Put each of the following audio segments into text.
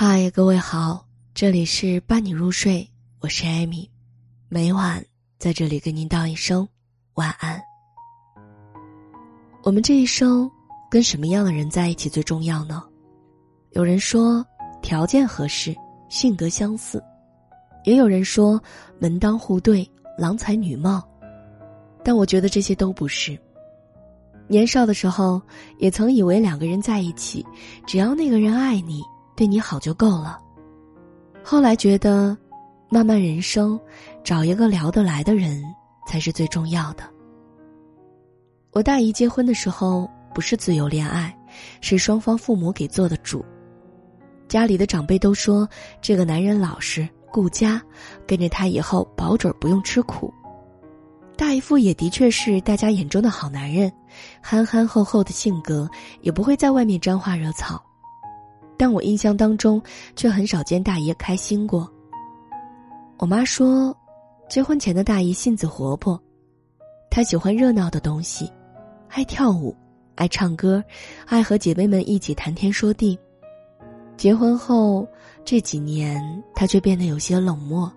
嗨，各位好，这里是伴你入睡，我是艾米，每晚在这里跟您道一声晚安。我们这一生跟什么样的人在一起最重要呢？有人说条件合适、性格相似，也有人说门当户对、郎才女貌，但我觉得这些都不是。年少的时候，也曾以为两个人在一起，只要那个人爱你。对你好就够了。后来觉得，漫漫人生，找一个聊得来的人才是最重要的。我大姨结婚的时候不是自由恋爱，是双方父母给做的主。家里的长辈都说这个男人老实顾家，跟着他以后保准不用吃苦。大姨夫也的确是大家眼中的好男人，憨憨厚厚的性格，也不会在外面沾花惹草。但我印象当中，却很少见大爷开心过。我妈说，结婚前的大姨性子活泼，她喜欢热闹的东西，爱跳舞，爱唱歌，爱和姐妹们一起谈天说地。结婚后这几年，她却变得有些冷漠。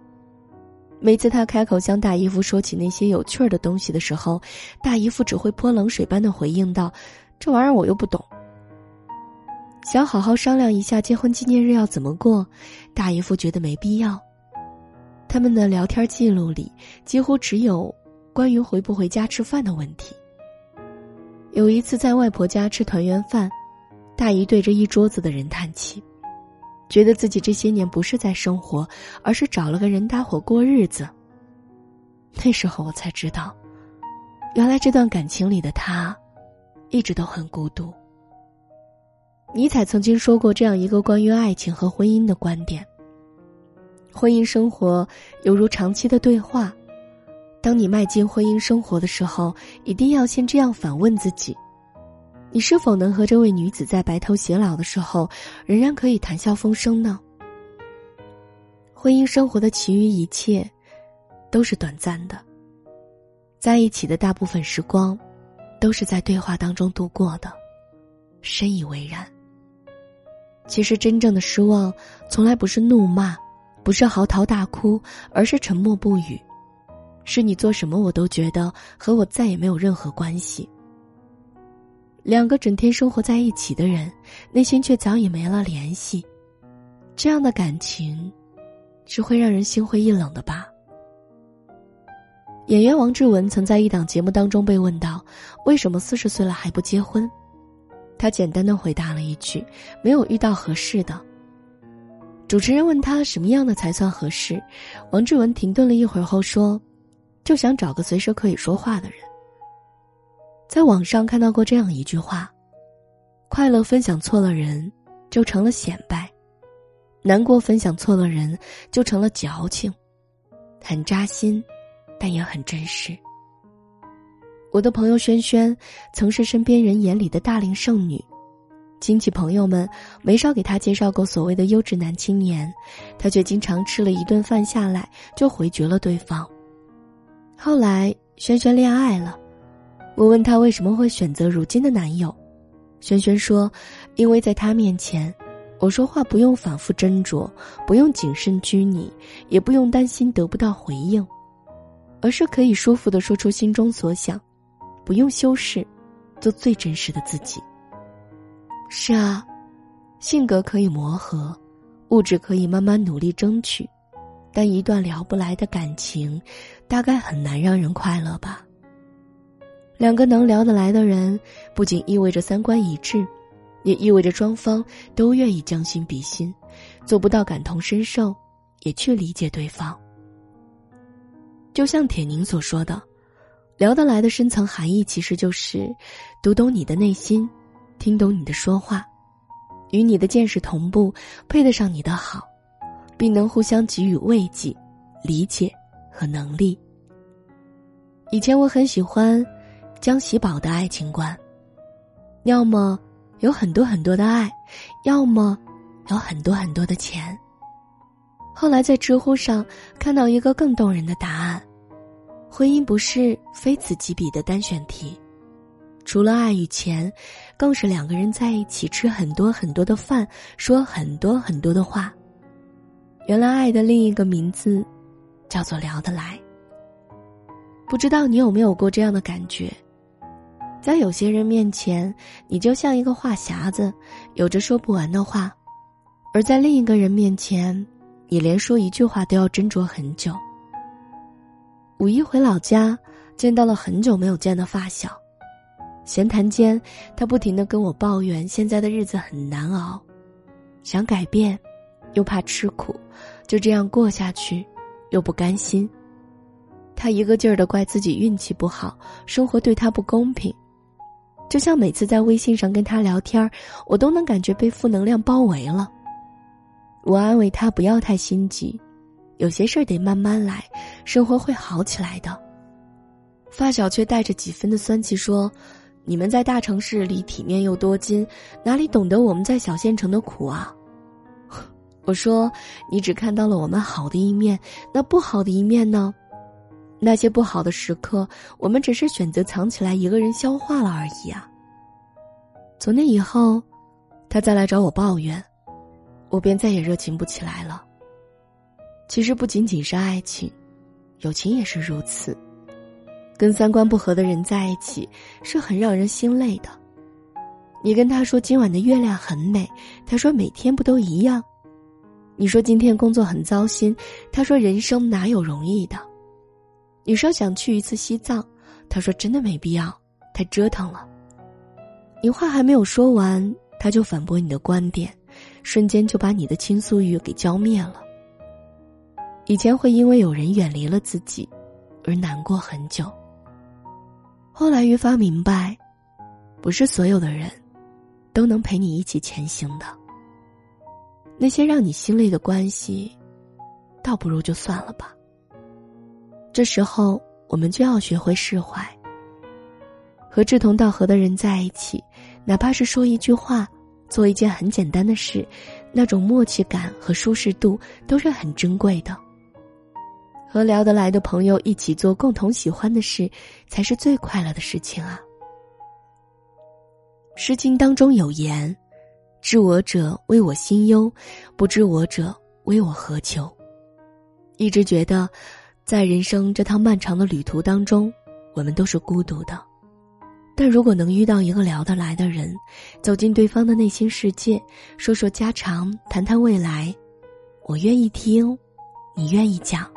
每次她开口向大姨夫说起那些有趣儿的东西的时候，大姨夫只会泼冷水般的回应道：“这玩意儿我又不懂。”想好好商量一下结婚纪念日要怎么过，大姨夫觉得没必要。他们的聊天记录里几乎只有关于回不回家吃饭的问题。有一次在外婆家吃团圆饭，大姨对着一桌子的人叹气，觉得自己这些年不是在生活，而是找了个人搭伙过日子。那时候我才知道，原来这段感情里的他，一直都很孤独。尼采曾经说过这样一个关于爱情和婚姻的观点：婚姻生活犹如长期的对话。当你迈进婚姻生活的时候，一定要先这样反问自己：你是否能和这位女子在白头偕老的时候，仍然可以谈笑风生呢？婚姻生活的其余一切，都是短暂的。在一起的大部分时光，都是在对话当中度过的，深以为然。其实，真正的失望，从来不是怒骂，不是嚎啕大哭，而是沉默不语。是你做什么，我都觉得和我再也没有任何关系。两个整天生活在一起的人，内心却早已没了联系，这样的感情，是会让人心灰意冷的吧？演员王志文曾在一档节目当中被问到：“为什么四十岁了还不结婚？”他简单的回答了一句：“没有遇到合适的。”主持人问他什么样的才算合适，王志文停顿了一会儿后说：“就想找个随时可以说话的人。”在网上看到过这样一句话：“快乐分享错了人，就成了显摆；难过分享错了人，就成了矫情。”很扎心，但也很真实。我的朋友萱萱，曾是身边人眼里的大龄剩女，亲戚朋友们没少给她介绍过所谓的优质男青年，她却经常吃了一顿饭下来就回绝了对方。后来萱萱恋爱了，我问她为什么会选择如今的男友，萱萱说：“因为在他面前，我说话不用反复斟酌，不用谨慎拘泥，也不用担心得不到回应，而是可以舒服的说出心中所想。”不用修饰，做最真实的自己。是啊，性格可以磨合，物质可以慢慢努力争取，但一段聊不来的感情，大概很难让人快乐吧。两个能聊得来的人，不仅意味着三观一致，也意味着双方都愿意将心比心，做不到感同身受，也去理解对方。就像铁凝所说的。聊得来的深层含义，其实就是读懂你的内心，听懂你的说话，与你的见识同步，配得上你的好，并能互相给予慰藉、理解和能力。以前我很喜欢江喜宝的爱情观，要么有很多很多的爱，要么有很多很多的钱。后来在知乎上看到一个更动人的答案。婚姻不是非此即彼的单选题，除了爱与钱，更是两个人在一起吃很多很多的饭，说很多很多的话。原来爱的另一个名字，叫做聊得来。不知道你有没有过这样的感觉？在有些人面前，你就像一个话匣子，有着说不完的话；而在另一个人面前，你连说一句话都要斟酌很久。五一回老家，见到了很久没有见的发小，闲谈间，他不停的跟我抱怨现在的日子很难熬，想改变，又怕吃苦，就这样过下去，又不甘心。他一个劲儿的怪自己运气不好，生活对他不公平。就像每次在微信上跟他聊天我都能感觉被负能量包围了。我安慰他不要太心急，有些事儿得慢慢来，生活会好起来的。发小却带着几分的酸气说：“你们在大城市里体面又多金，哪里懂得我们在小县城的苦啊？” 我说：“你只看到了我们好的一面，那不好的一面呢？”那些不好的时刻，我们只是选择藏起来，一个人消化了而已啊。从那以后，他再来找我抱怨，我便再也热情不起来了。其实不仅仅是爱情，友情也是如此。跟三观不合的人在一起，是很让人心累的。你跟他说今晚的月亮很美，他说每天不都一样。你说今天工作很糟心，他说人生哪有容易的。你说想去一次西藏，他说真的没必要，太折腾了。你话还没有说完，他就反驳你的观点，瞬间就把你的倾诉欲给浇灭了。以前会因为有人远离了自己，而难过很久。后来愈发明白，不是所有的人，都能陪你一起前行的。那些让你心累的关系，倒不如就算了吧。这时候，我们就要学会释怀。和志同道合的人在一起，哪怕是说一句话、做一件很简单的事，那种默契感和舒适度都是很珍贵的。和聊得来的朋友一起做共同喜欢的事，才是最快乐的事情啊。《诗经》当中有言：“知我者，谓我心忧；不知我者，谓我何求。”一直觉得。在人生这趟漫长的旅途当中，我们都是孤独的。但如果能遇到一个聊得来的人，走进对方的内心世界，说说家常，谈谈未来，我愿意听，你愿意讲。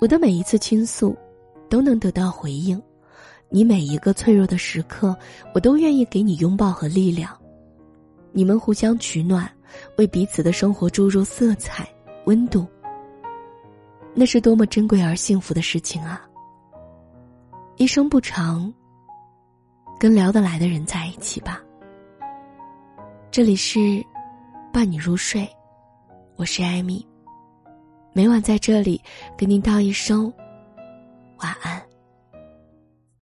我的每一次倾诉，都能得到回应；你每一个脆弱的时刻，我都愿意给你拥抱和力量。你们互相取暖，为彼此的生活注入色彩、温度。那是多么珍贵而幸福的事情啊！一生不长，跟聊得来的人在一起吧。这里是伴你入睡，我是艾米，每晚在这里跟您道一声晚安。